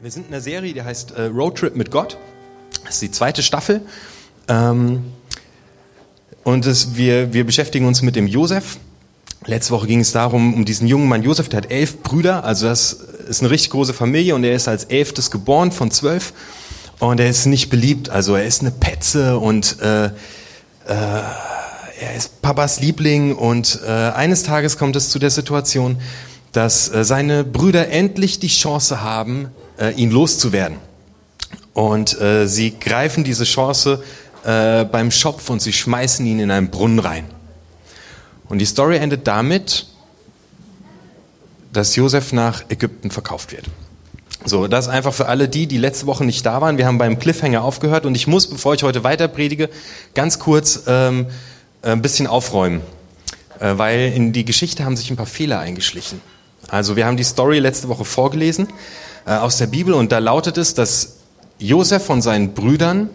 Wir sind in einer Serie, die heißt äh, Roadtrip mit Gott. Das ist die zweite Staffel. Ähm, und es, wir, wir beschäftigen uns mit dem Josef. Letzte Woche ging es darum, um diesen jungen Mann Josef, der hat elf Brüder, also das ist eine richtig große Familie und er ist als elftes geboren von zwölf. Und er ist nicht beliebt, also er ist eine Petze und äh, äh, er ist Papas Liebling und äh, eines Tages kommt es zu der Situation, dass äh, seine Brüder endlich die Chance haben, äh, ihn loszuwerden. Und äh, sie greifen diese Chance äh, beim Schopf und sie schmeißen ihn in einen Brunnen rein. Und die Story endet damit, dass Josef nach Ägypten verkauft wird. So, das einfach für alle die, die letzte Woche nicht da waren. Wir haben beim Cliffhanger aufgehört und ich muss, bevor ich heute weiter predige, ganz kurz ähm, ein bisschen aufräumen, äh, weil in die Geschichte haben sich ein paar Fehler eingeschlichen. Also wir haben die Story letzte Woche vorgelesen äh, aus der Bibel und da lautet es, dass Josef von seinen Brüdern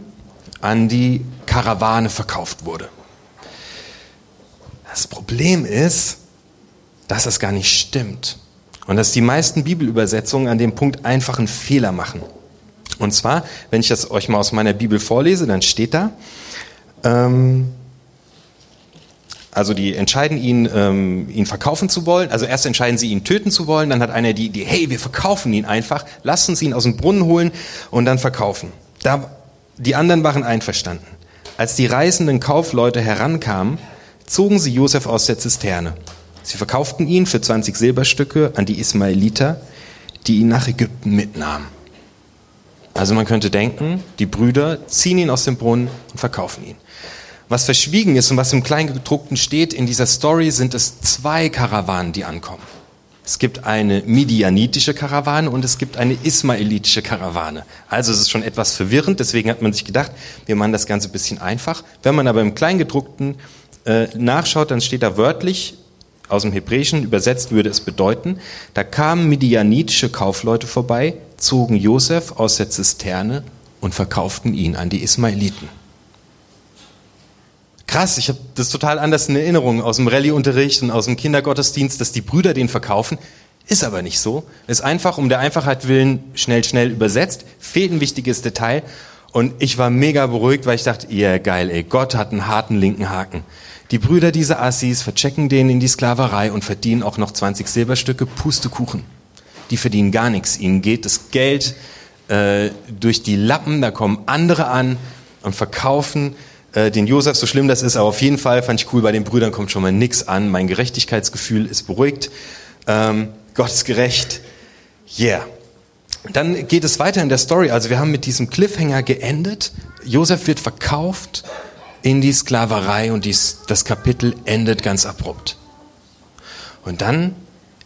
an die Karawane verkauft wurde. Das Problem ist, dass das gar nicht stimmt und dass die meisten Bibelübersetzungen an dem Punkt einfach einen Fehler machen. Und zwar, wenn ich das euch mal aus meiner Bibel vorlese, dann steht da, ähm, also die entscheiden ihn, ähm, ihn verkaufen zu wollen. Also erst entscheiden sie ihn töten zu wollen, dann hat einer die Idee, hey, wir verkaufen ihn einfach, lassen sie ihn aus dem Brunnen holen und dann verkaufen. Da, die anderen waren einverstanden. Als die reisenden Kaufleute herankamen, zogen sie Josef aus der Zisterne. Sie verkauften ihn für 20 Silberstücke an die Ismaeliter, die ihn nach Ägypten mitnahmen. Also man könnte denken, die Brüder ziehen ihn aus dem Brunnen und verkaufen ihn. Was verschwiegen ist und was im Kleingedruckten steht in dieser Story, sind es zwei Karawanen, die ankommen. Es gibt eine midianitische Karawane und es gibt eine ismaelitische Karawane. Also es ist schon etwas verwirrend, deswegen hat man sich gedacht, wir machen das Ganze ein bisschen einfach. Wenn man aber im Kleingedruckten äh, nachschaut, dann steht da wörtlich, aus dem Hebräischen übersetzt würde es bedeuten, da kamen midianitische Kaufleute vorbei, zogen Josef aus der Zisterne und verkauften ihn an die Ismaeliten. Krass, ich habe das total anders in Erinnerung aus dem Rallye-Unterricht und aus dem Kindergottesdienst, dass die Brüder den verkaufen. Ist aber nicht so. Ist einfach um der Einfachheit willen schnell, schnell übersetzt. Fehlt ein wichtiges Detail. Und ich war mega beruhigt, weil ich dachte, ja yeah, geil, ey, Gott hat einen harten linken Haken. Die Brüder dieser Assis verchecken den in die Sklaverei und verdienen auch noch 20 Silberstücke Pustekuchen. Die verdienen gar nichts. Ihnen geht das Geld äh, durch die Lappen, da kommen andere an und verkaufen äh, den Josef, so schlimm das ist, aber auf jeden Fall fand ich cool, bei den Brüdern kommt schon mal nichts an. Mein Gerechtigkeitsgefühl ist beruhigt. Ähm, Gott ist gerecht. Yeah. Dann geht es weiter in der Story. Also wir haben mit diesem Cliffhanger geendet. Josef wird verkauft in die Sklaverei und dies, das Kapitel endet ganz abrupt. Und dann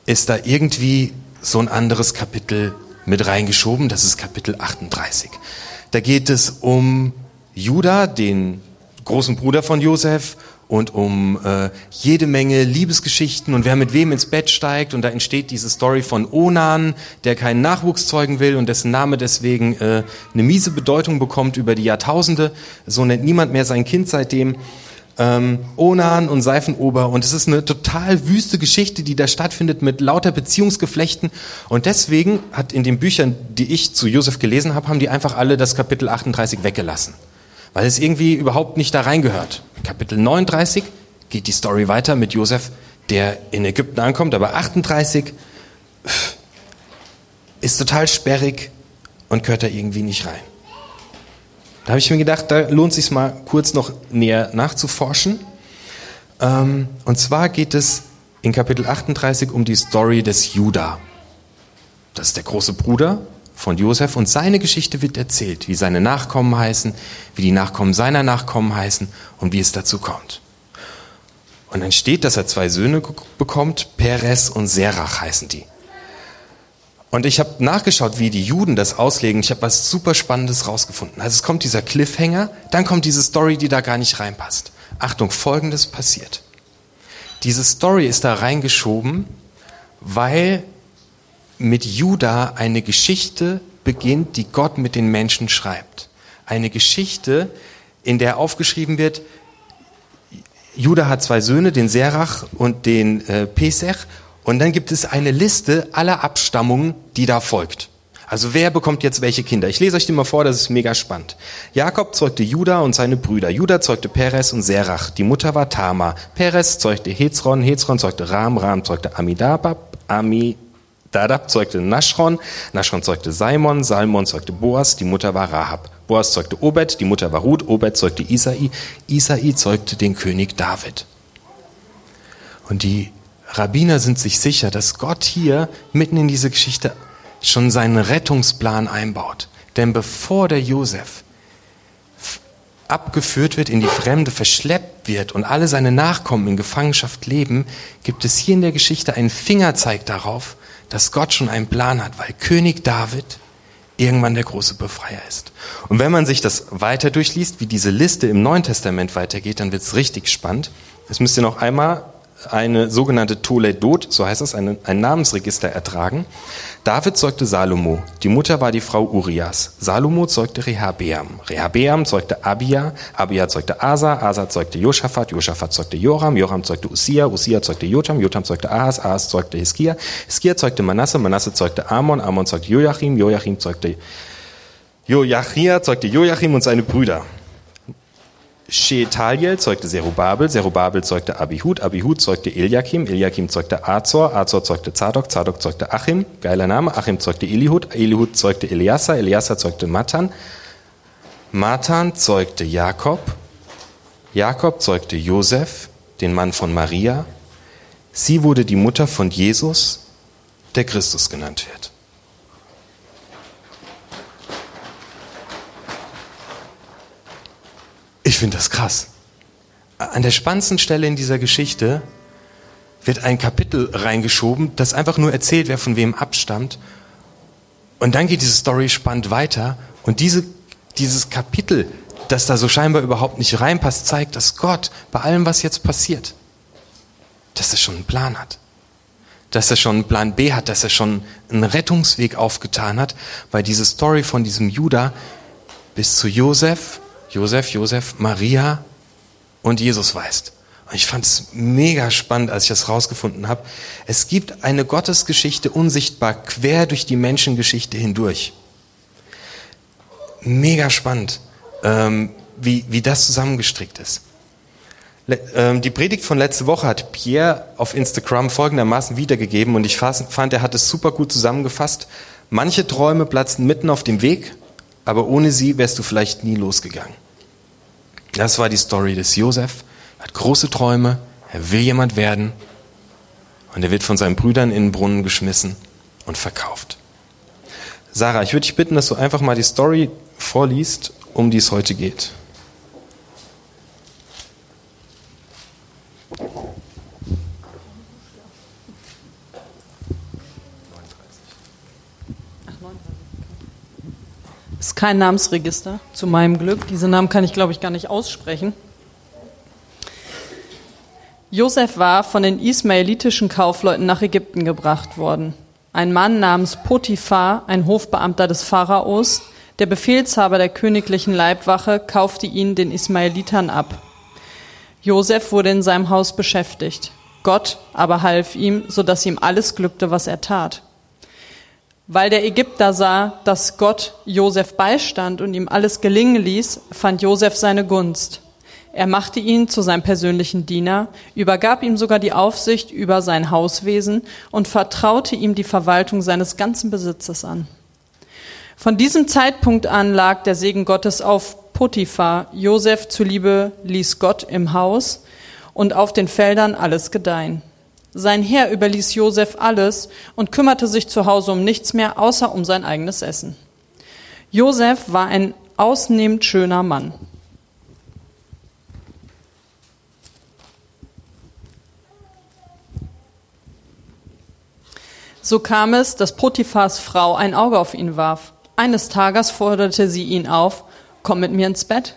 ist da irgendwie so ein anderes Kapitel mit reingeschoben. Das ist Kapitel 38. Da geht es um Judah, den großen Bruder von Josef und um äh, jede Menge Liebesgeschichten und wer mit wem ins Bett steigt und da entsteht diese Story von Onan, der keinen Nachwuchs zeugen will und dessen Name deswegen äh, eine miese Bedeutung bekommt über die Jahrtausende. So nennt niemand mehr sein Kind seitdem. Ähm, Onan und Seifenober und es ist eine total wüste Geschichte, die da stattfindet mit lauter Beziehungsgeflechten und deswegen hat in den Büchern, die ich zu Josef gelesen habe, haben die einfach alle das Kapitel 38 weggelassen weil es irgendwie überhaupt nicht da reingehört. Kapitel 39 geht die Story weiter mit Josef, der in Ägypten ankommt, aber 38 ist total sperrig und gehört da irgendwie nicht rein. Da habe ich mir gedacht, da lohnt sich mal kurz noch näher nachzuforschen. Ähm, und zwar geht es in Kapitel 38 um die Story des Judah. Das ist der große Bruder von Josef und seine Geschichte wird erzählt, wie seine Nachkommen heißen, wie die Nachkommen seiner Nachkommen heißen und wie es dazu kommt. Und dann steht, dass er zwei Söhne bekommt, Perez und Serach heißen die. Und ich habe nachgeschaut, wie die Juden das auslegen. Ich habe was super Spannendes rausgefunden. Also es kommt dieser Cliffhanger, dann kommt diese Story, die da gar nicht reinpasst. Achtung, Folgendes passiert. Diese Story ist da reingeschoben, weil mit Juda eine Geschichte beginnt, die Gott mit den Menschen schreibt. Eine Geschichte, in der aufgeschrieben wird, Juda hat zwei Söhne, den Serach und den äh, Pesach, und dann gibt es eine Liste aller Abstammungen, die da folgt. Also wer bekommt jetzt welche Kinder? Ich lese euch die mal vor, das ist mega spannend. Jakob zeugte Juda und seine Brüder. Juda zeugte Perez und Serach. Die Mutter war Tama. Perez zeugte Hezron. Hezron zeugte Ram. Ram zeugte Amidabab. Amidadab zeugte Naschron. Naschron zeugte Salmon. Salmon zeugte Boas. Die Mutter war Rahab. Boas zeugte Obed. Die Mutter war Ruth. Obed zeugte Isai. Isai zeugte den König David. Und die Rabbiner sind sich sicher, dass Gott hier mitten in diese Geschichte schon seinen Rettungsplan einbaut. Denn bevor der Josef abgeführt wird, in die Fremde verschleppt wird und alle seine Nachkommen in Gefangenschaft leben, gibt es hier in der Geschichte einen Fingerzeig darauf, dass Gott schon einen Plan hat, weil König David irgendwann der große Befreier ist. Und wenn man sich das weiter durchliest, wie diese Liste im Neuen Testament weitergeht, dann wird es richtig spannend. Das müsst ihr noch einmal eine sogenannte Toledot, so heißt es, eine, ein Namensregister ertragen. David zeugte Salomo. Die Mutter war die Frau Urias. Salomo zeugte Rehabeam. Rehabeam zeugte Abia. Abia zeugte Asa. Asa zeugte Josaphat. Josaphat zeugte Joram. Joram zeugte Usia. Usia zeugte Jotam. Jotam zeugte Ahas. Ahas zeugte Hiskia. Hiskia zeugte Manasse. Manasse zeugte Amon. Amon zeugte Joachim. Joachim zeugte Joachia zeugte Joachim und seine Brüder. Sheetaliel zeugte Zerubabel, Zerubabel zeugte Abihud, Abihud zeugte Eliakim, Eliakim zeugte Azor, Azor zeugte Zadok, Zadok zeugte Achim, geiler Name, Achim zeugte Elihud, Elihud zeugte Eliasa, Eliasa zeugte Matan, Matan zeugte Jakob, Jakob zeugte Josef, den Mann von Maria, sie wurde die Mutter von Jesus, der Christus genannt wird. Ich finde das krass. An der spannendsten Stelle in dieser Geschichte wird ein Kapitel reingeschoben, das einfach nur erzählt, wer von wem abstammt. Und dann geht diese Story spannend weiter. Und diese, dieses Kapitel, das da so scheinbar überhaupt nicht reinpasst, zeigt, dass Gott bei allem, was jetzt passiert, dass er schon einen Plan hat. Dass er schon einen Plan B hat, dass er schon einen Rettungsweg aufgetan hat, weil diese Story von diesem Judah bis zu Josef Josef, Josef, Maria und Jesus weist. Und ich fand es mega spannend, als ich das rausgefunden habe. Es gibt eine Gottesgeschichte unsichtbar quer durch die Menschengeschichte hindurch. Mega spannend, ähm, wie, wie das zusammengestrickt ist. Le ähm, die Predigt von letzte Woche hat Pierre auf Instagram folgendermaßen wiedergegeben und ich fand, er hat es super gut zusammengefasst. Manche Träume platzen mitten auf dem Weg aber ohne sie wärst du vielleicht nie losgegangen. Das war die Story des Josef. Er hat große Träume, er will jemand werden und er wird von seinen Brüdern in den Brunnen geschmissen und verkauft. Sarah, ich würde dich bitten, dass du einfach mal die Story vorliest, um die es heute geht. Kein Namensregister, zu meinem Glück. Diese Namen kann ich, glaube ich, gar nicht aussprechen. Josef war von den ismaelitischen Kaufleuten nach Ägypten gebracht worden. Ein Mann namens Potiphar, ein Hofbeamter des Pharaos, der Befehlshaber der königlichen Leibwache, kaufte ihn den Ismaelitern ab. Josef wurde in seinem Haus beschäftigt. Gott aber half ihm, so dass ihm alles glückte, was er tat. Weil der Ägypter sah, dass Gott Josef beistand und ihm alles gelingen ließ, fand Josef seine Gunst. Er machte ihn zu seinem persönlichen Diener, übergab ihm sogar die Aufsicht über sein Hauswesen und vertraute ihm die Verwaltung seines ganzen Besitzes an. Von diesem Zeitpunkt an lag der Segen Gottes auf Potiphar. Josef zuliebe ließ Gott im Haus und auf den Feldern alles gedeihen. Sein Herr überließ Josef alles und kümmerte sich zu Hause um nichts mehr, außer um sein eigenes Essen. Josef war ein ausnehmend schöner Mann. So kam es, dass Potiphars Frau ein Auge auf ihn warf. Eines Tages forderte sie ihn auf, komm mit mir ins Bett.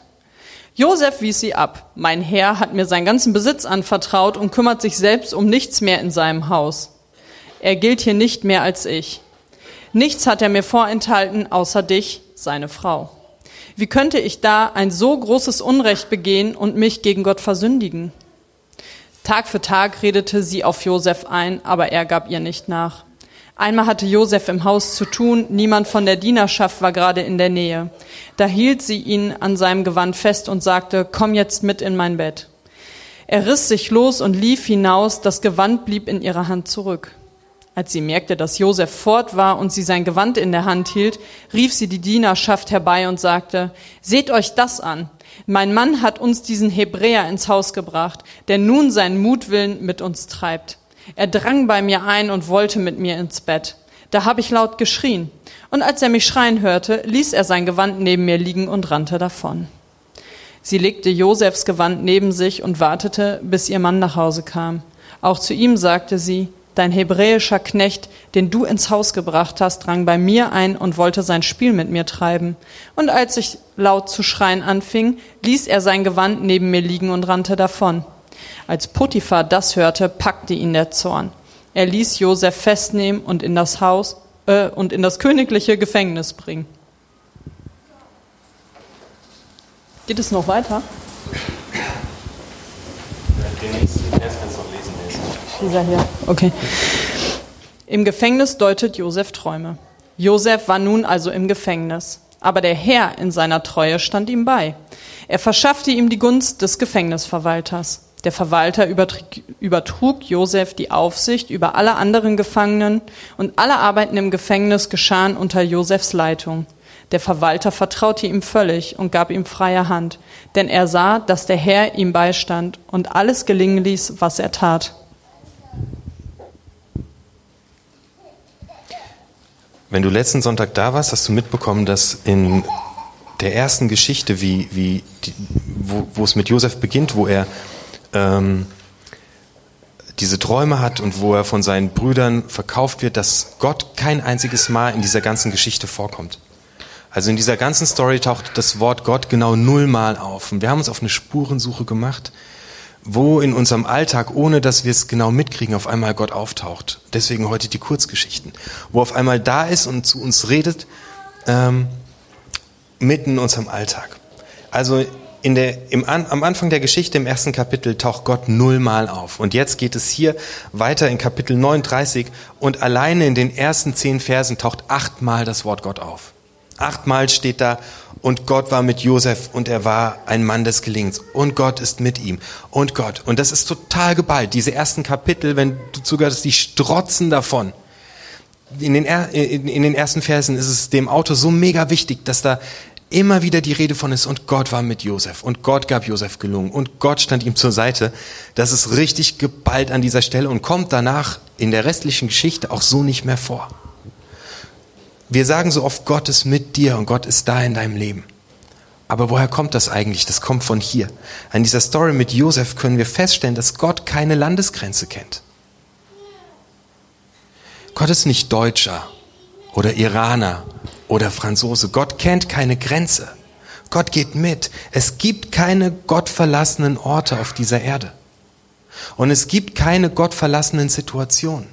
Josef wies sie ab. Mein Herr hat mir seinen ganzen Besitz anvertraut und kümmert sich selbst um nichts mehr in seinem Haus. Er gilt hier nicht mehr als ich. Nichts hat er mir vorenthalten, außer dich, seine Frau. Wie könnte ich da ein so großes Unrecht begehen und mich gegen Gott versündigen? Tag für Tag redete sie auf Josef ein, aber er gab ihr nicht nach. Einmal hatte Josef im Haus zu tun, niemand von der Dienerschaft war gerade in der Nähe. Da hielt sie ihn an seinem Gewand fest und sagte, komm jetzt mit in mein Bett. Er riss sich los und lief hinaus, das Gewand blieb in ihrer Hand zurück. Als sie merkte, dass Josef fort war und sie sein Gewand in der Hand hielt, rief sie die Dienerschaft herbei und sagte, Seht euch das an. Mein Mann hat uns diesen Hebräer ins Haus gebracht, der nun seinen Mutwillen mit uns treibt. Er drang bei mir ein und wollte mit mir ins Bett. Da habe ich laut geschrien. Und als er mich schreien hörte, ließ er sein Gewand neben mir liegen und rannte davon. Sie legte Josefs Gewand neben sich und wartete, bis ihr Mann nach Hause kam. Auch zu ihm sagte sie, Dein hebräischer Knecht, den du ins Haus gebracht hast, drang bei mir ein und wollte sein Spiel mit mir treiben. Und als ich laut zu schreien anfing, ließ er sein Gewand neben mir liegen und rannte davon. Als Potiphar das hörte, packte ihn der Zorn. Er ließ Josef festnehmen und in das Haus äh, und in das königliche Gefängnis bringen. Geht es noch weiter? Dieser hier. Okay. Im Gefängnis deutet Josef Träume. Josef war nun also im Gefängnis. Aber der Herr in seiner Treue stand ihm bei. Er verschaffte ihm die Gunst des Gefängnisverwalters. Der Verwalter übertrug Josef die Aufsicht über alle anderen Gefangenen und alle Arbeiten im Gefängnis geschahen unter Josefs Leitung. Der Verwalter vertraute ihm völlig und gab ihm freie Hand, denn er sah, dass der Herr ihm beistand und alles gelingen ließ, was er tat. Wenn du letzten Sonntag da warst, hast du mitbekommen, dass in der ersten Geschichte, wie, wie die, wo, wo es mit Josef beginnt, wo er ähm, diese Träume hat und wo er von seinen Brüdern verkauft wird, dass Gott kein einziges Mal in dieser ganzen Geschichte vorkommt. Also in dieser ganzen Story taucht das Wort Gott genau nullmal auf. Und wir haben uns auf eine Spurensuche gemacht, wo in unserem Alltag, ohne dass wir es genau mitkriegen, auf einmal Gott auftaucht. Deswegen heute die Kurzgeschichten, wo auf einmal da ist und zu uns redet, ähm, mitten in unserem Alltag. Also in der, im, am Anfang der Geschichte im ersten Kapitel taucht Gott nullmal auf. Und jetzt geht es hier weiter in Kapitel 39 und alleine in den ersten zehn Versen taucht achtmal das Wort Gott auf. Achtmal steht da, und Gott war mit Josef und er war ein Mann des Gelingens und Gott ist mit ihm und Gott. Und das ist total geballt. Diese ersten Kapitel, wenn du zugehörst, die strotzen davon. In den, in den ersten Versen ist es dem Autor so mega wichtig, dass da immer wieder die Rede von ist und Gott war mit Josef und Gott gab Josef gelungen und Gott stand ihm zur Seite. Das ist richtig geballt an dieser Stelle und kommt danach in der restlichen Geschichte auch so nicht mehr vor. Wir sagen so oft, Gott ist mit dir und Gott ist da in deinem Leben. Aber woher kommt das eigentlich? Das kommt von hier. An dieser Story mit Josef können wir feststellen, dass Gott keine Landesgrenze kennt. Gott ist nicht Deutscher oder Iraner oder Franzose. Gott kennt keine Grenze. Gott geht mit. Es gibt keine gottverlassenen Orte auf dieser Erde. Und es gibt keine gottverlassenen Situationen.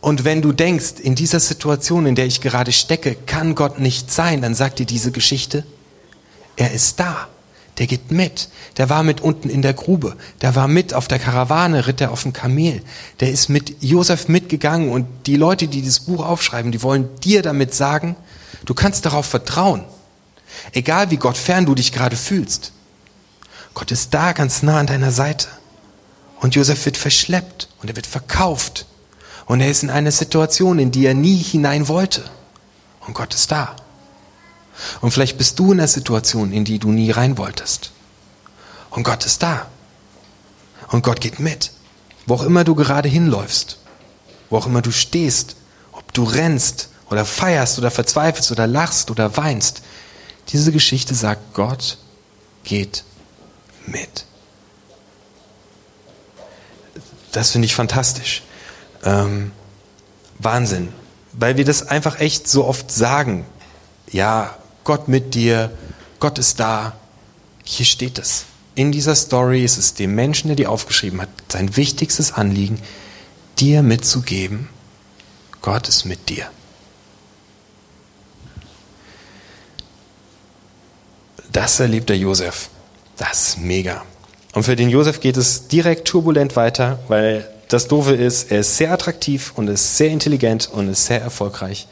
Und wenn du denkst, in dieser Situation, in der ich gerade stecke, kann Gott nicht sein, dann sagt dir diese Geschichte, er ist da. Der geht mit. Der war mit unten in der Grube. Der war mit auf der Karawane, ritt er auf dem Kamel. Der ist mit Josef mitgegangen und die Leute, die dieses Buch aufschreiben, die wollen dir damit sagen, du kannst darauf vertrauen. Egal wie Gott fern du dich gerade fühlst. Gott ist da ganz nah an deiner Seite. Und Josef wird verschleppt und er wird verkauft. Und er ist in einer Situation, in die er nie hinein wollte. Und Gott ist da. Und vielleicht bist du in einer Situation, in die du nie rein wolltest. Und Gott ist da. Und Gott geht mit. Wo auch immer du gerade hinläufst, wo auch immer du stehst, ob du rennst oder feierst oder verzweifelst oder lachst oder weinst, diese Geschichte sagt, Gott geht mit. Das finde ich fantastisch. Ähm, Wahnsinn. Weil wir das einfach echt so oft sagen. Ja, Gott mit dir, Gott ist da. Hier steht es. In dieser Story ist es dem Menschen, der die aufgeschrieben hat, sein wichtigstes Anliegen, dir mitzugeben, Gott ist mit dir. Das erlebt der Josef. Das ist mega. Und für den Josef geht es direkt turbulent weiter, weil das Doofe ist, er ist sehr attraktiv und ist sehr intelligent und ist sehr erfolgreich.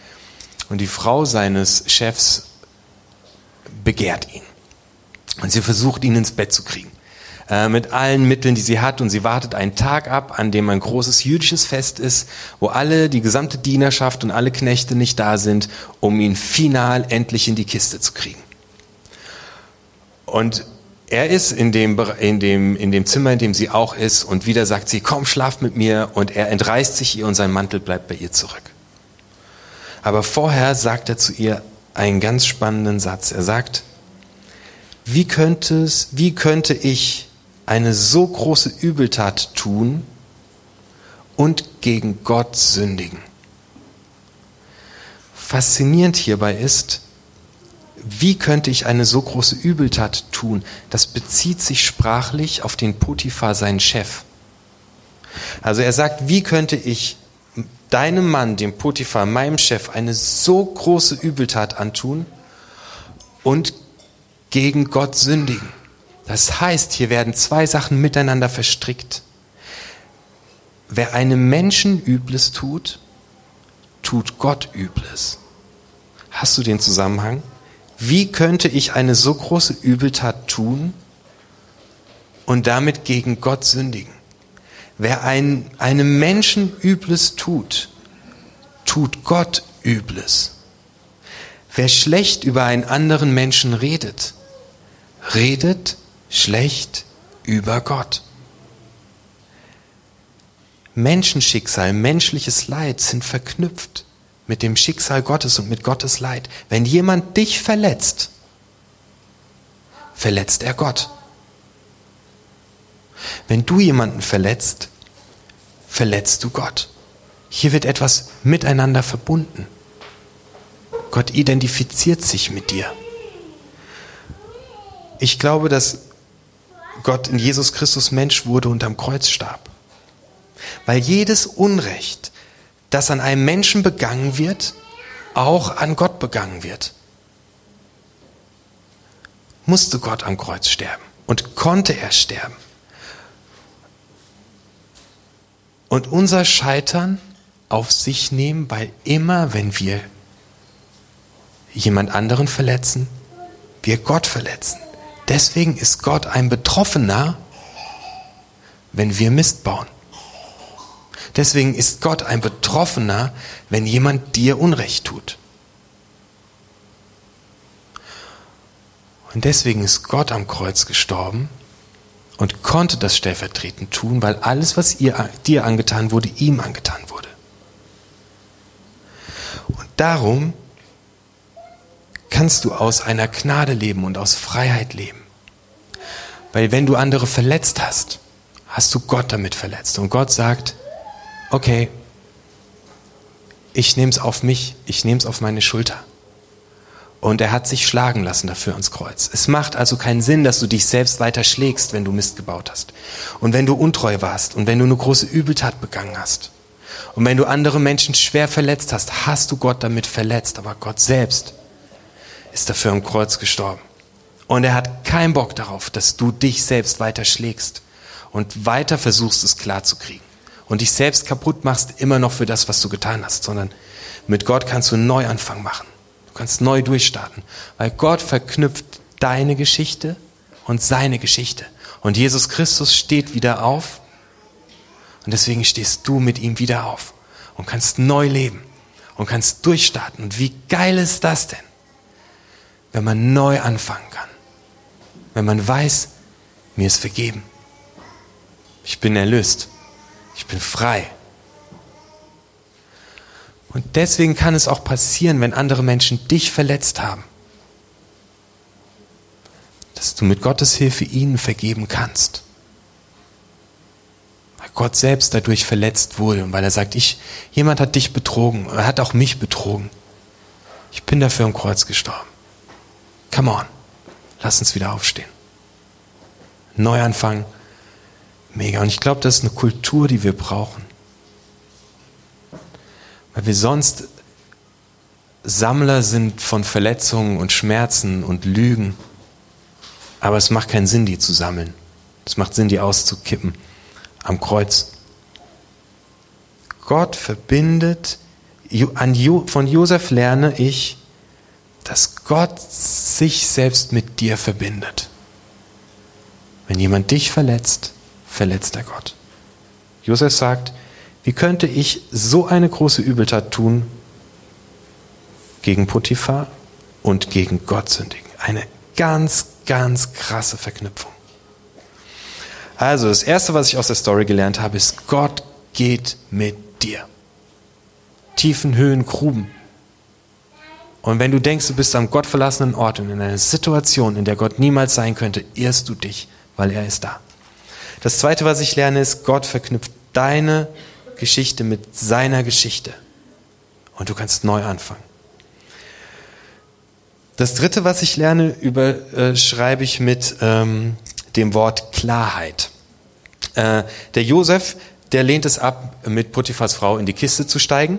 Und die Frau seines Chefs begehrt ihn. Und sie versucht, ihn ins Bett zu kriegen. Äh, mit allen Mitteln, die sie hat. Und sie wartet einen Tag ab, an dem ein großes jüdisches Fest ist, wo alle, die gesamte Dienerschaft und alle Knechte nicht da sind, um ihn final endlich in die Kiste zu kriegen. Und er ist in dem, in, dem, in dem Zimmer, in dem sie auch ist, und wieder sagt sie, komm, schlaf mit mir, und er entreißt sich ihr und sein Mantel bleibt bei ihr zurück. Aber vorher sagt er zu ihr einen ganz spannenden Satz. Er sagt, wie könnte, es, wie könnte ich eine so große Übeltat tun und gegen Gott sündigen? Faszinierend hierbei ist, wie könnte ich eine so große Übeltat tun? Das bezieht sich sprachlich auf den Potiphar, seinen Chef. Also er sagt, wie könnte ich deinem Mann, dem Potiphar, meinem Chef, eine so große Übeltat antun und gegen Gott sündigen. Das heißt, hier werden zwei Sachen miteinander verstrickt. Wer einem Menschen Übles tut, tut Gott Übles. Hast du den Zusammenhang? Wie könnte ich eine so große Übeltat tun und damit gegen Gott sündigen? Wer ein, einem Menschen Übles tut, tut Gott Übles. Wer schlecht über einen anderen Menschen redet, redet schlecht über Gott. Menschenschicksal, menschliches Leid sind verknüpft mit dem Schicksal Gottes und mit Gottes Leid. Wenn jemand dich verletzt, verletzt er Gott. Wenn du jemanden verletzt, verletzt du Gott. Hier wird etwas miteinander verbunden. Gott identifiziert sich mit dir. Ich glaube, dass Gott in Jesus Christus Mensch wurde und am Kreuz starb. Weil jedes Unrecht, das an einem Menschen begangen wird, auch an Gott begangen wird. Musste Gott am Kreuz sterben und konnte er sterben. Und unser Scheitern auf sich nehmen, weil immer, wenn wir jemand anderen verletzen, wir Gott verletzen. Deswegen ist Gott ein Betroffener, wenn wir Mist bauen. Deswegen ist Gott ein Betroffener, wenn jemand dir Unrecht tut. Und deswegen ist Gott am Kreuz gestorben und konnte das stellvertretend tun, weil alles, was ihr, dir angetan wurde, ihm angetan wurde. Und darum kannst du aus einer Gnade leben und aus Freiheit leben. Weil wenn du andere verletzt hast, hast du Gott damit verletzt. Und Gott sagt, okay, ich nehme es auf mich, ich nehme es auf meine Schulter. Und er hat sich schlagen lassen dafür ans Kreuz. Es macht also keinen Sinn, dass du dich selbst weiter schlägst, wenn du Mist gebaut hast. Und wenn du untreu warst und wenn du eine große Übeltat begangen hast. Und wenn du andere Menschen schwer verletzt hast, hast du Gott damit verletzt. Aber Gott selbst ist dafür am Kreuz gestorben. Und er hat keinen Bock darauf, dass du dich selbst weiter schlägst und weiter versuchst, es klar zu kriegen. Und dich selbst kaputt machst immer noch für das, was du getan hast, sondern mit Gott kannst du einen Neuanfang machen. Du kannst neu durchstarten, weil Gott verknüpft deine Geschichte und seine Geschichte. Und Jesus Christus steht wieder auf und deswegen stehst du mit ihm wieder auf und kannst neu leben und kannst durchstarten. Und wie geil ist das denn? wenn man neu anfangen kann. Wenn man weiß, mir ist vergeben. Ich bin erlöst. Ich bin frei. Und deswegen kann es auch passieren, wenn andere Menschen dich verletzt haben, dass du mit Gottes Hilfe ihnen vergeben kannst. Weil Gott selbst dadurch verletzt wurde und weil er sagt, ich, jemand hat dich betrogen, er hat auch mich betrogen. Ich bin dafür am Kreuz gestorben. Come on, lass uns wieder aufstehen. Neuanfang, mega. Und ich glaube, das ist eine Kultur, die wir brauchen. Weil wir sonst Sammler sind von Verletzungen und Schmerzen und Lügen. Aber es macht keinen Sinn, die zu sammeln. Es macht Sinn, die auszukippen am Kreuz. Gott verbindet, von Josef lerne ich, dass Gott sich selbst mit dir verbindet. Wenn jemand dich verletzt, verletzt er Gott. Josef sagt, wie könnte ich so eine große Übeltat tun gegen Potiphar und gegen Gott sündigen? Eine ganz, ganz krasse Verknüpfung. Also, das Erste, was ich aus der Story gelernt habe, ist, Gott geht mit dir. Tiefen Höhen, Gruben. Und wenn du denkst, du bist am gottverlassenen Ort und in einer Situation, in der Gott niemals sein könnte, irrst du dich, weil er ist da. Das Zweite, was ich lerne, ist, Gott verknüpft deine Geschichte mit seiner Geschichte. Und du kannst neu anfangen. Das Dritte, was ich lerne, überschreibe ich mit ähm, dem Wort Klarheit. Äh, der Josef, der lehnt es ab, mit Potiphas Frau in die Kiste zu steigen.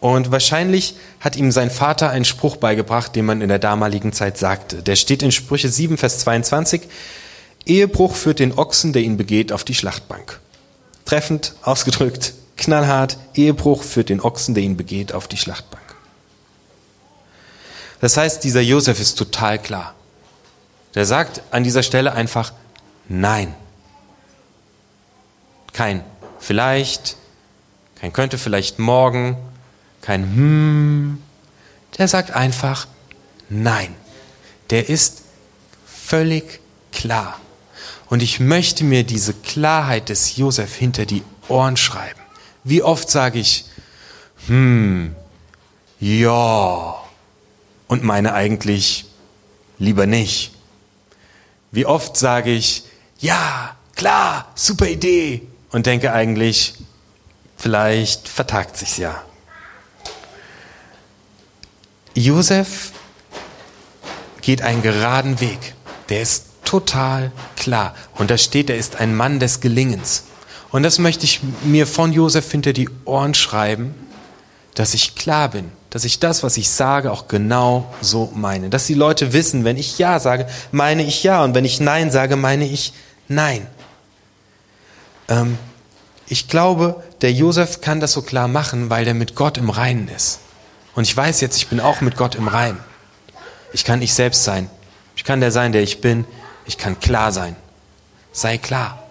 Und wahrscheinlich hat ihm sein Vater einen Spruch beigebracht, den man in der damaligen Zeit sagte. Der steht in Sprüche 7, Vers 22. Ehebruch führt den Ochsen, der ihn begeht, auf die Schlachtbank. Treffend ausgedrückt, knallhart, Ehebruch führt den Ochsen, der ihn begeht, auf die Schlachtbank. Das heißt, dieser Josef ist total klar. Der sagt an dieser Stelle einfach Nein. Kein vielleicht, kein könnte vielleicht morgen, kein hm. Der sagt einfach Nein. Der ist völlig klar. Und ich möchte mir diese Klarheit des Josef hinter die Ohren schreiben. Wie oft sage ich, hm, ja, und meine eigentlich lieber nicht. Wie oft sage ich, ja, klar, super Idee, und denke eigentlich, vielleicht vertagt sich's ja. Josef geht einen geraden Weg. Der ist total klar. Und da steht, er ist ein Mann des Gelingens. Und das möchte ich mir von Josef hinter die Ohren schreiben, dass ich klar bin, dass ich das, was ich sage, auch genau so meine. Dass die Leute wissen, wenn ich Ja sage, meine ich Ja. Und wenn ich Nein sage, meine ich Nein. Ähm, ich glaube, der Josef kann das so klar machen, weil er mit Gott im Reinen ist. Und ich weiß jetzt, ich bin auch mit Gott im Reinen. Ich kann ich selbst sein. Ich kann der sein, der ich bin. Ich kann klar sein. Sei klar.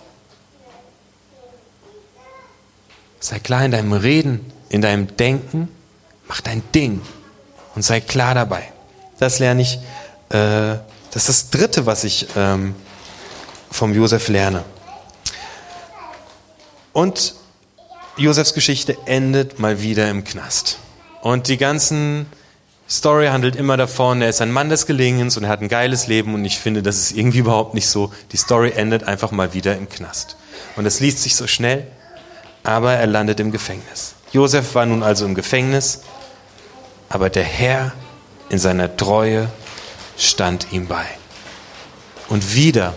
Sei klar in deinem Reden, in deinem Denken. Mach dein Ding und sei klar dabei. Das lerne ich. Äh, das ist das Dritte, was ich ähm, vom Josef lerne. Und Josefs Geschichte endet mal wieder im Knast. Und die ganzen Story handelt immer davon, er ist ein Mann des Gelingens und er hat ein geiles Leben und ich finde, das ist irgendwie überhaupt nicht so. Die Story endet einfach mal wieder im Knast. Und es liest sich so schnell, aber er landet im Gefängnis. Josef war nun also im Gefängnis, aber der Herr in seiner Treue stand ihm bei. Und wieder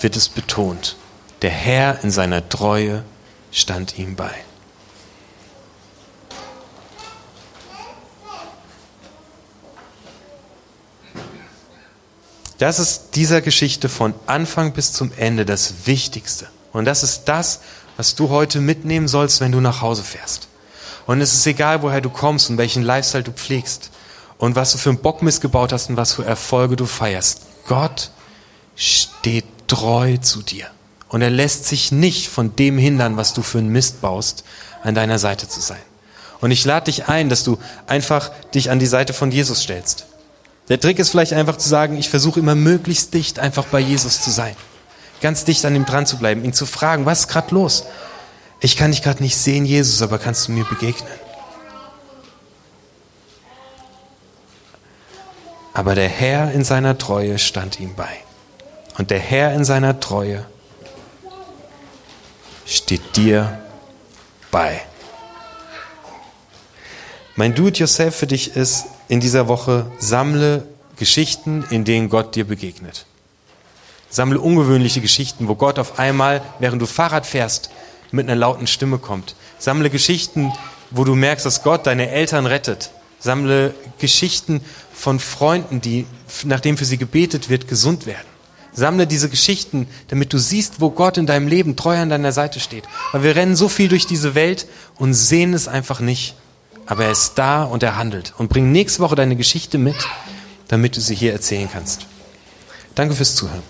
wird es betont, der Herr in seiner Treue stand ihm bei. Das ist dieser Geschichte von Anfang bis zum Ende das Wichtigste. Und das ist das, was du heute mitnehmen sollst, wenn du nach Hause fährst. Und es ist egal, woher du kommst und welchen Lifestyle du pflegst und was du für einen Bock missgebaut hast und was für Erfolge du feierst. Gott steht treu zu dir. Und er lässt sich nicht von dem hindern, was du für einen Mist baust, an deiner Seite zu sein. Und ich lade dich ein, dass du einfach dich an die Seite von Jesus stellst. Der Trick ist vielleicht einfach zu sagen, ich versuche immer möglichst dicht einfach bei Jesus zu sein. Ganz dicht an ihm dran zu bleiben, ihn zu fragen, was ist gerade los? Ich kann dich gerade nicht sehen, Jesus, aber kannst du mir begegnen? Aber der Herr in seiner Treue stand ihm bei. Und der Herr in seiner Treue steht dir bei. Mein Do-it-yourself für dich ist in dieser Woche, sammle Geschichten, in denen Gott dir begegnet. Sammle ungewöhnliche Geschichten, wo Gott auf einmal, während du Fahrrad fährst, mit einer lauten Stimme kommt. Sammle Geschichten, wo du merkst, dass Gott deine Eltern rettet. Sammle Geschichten von Freunden, die, nachdem für sie gebetet wird, gesund werden. Sammle diese Geschichten, damit du siehst, wo Gott in deinem Leben treu an deiner Seite steht. Weil wir rennen so viel durch diese Welt und sehen es einfach nicht. Aber er ist da und er handelt. Und bring nächste Woche deine Geschichte mit, damit du sie hier erzählen kannst. Danke fürs Zuhören.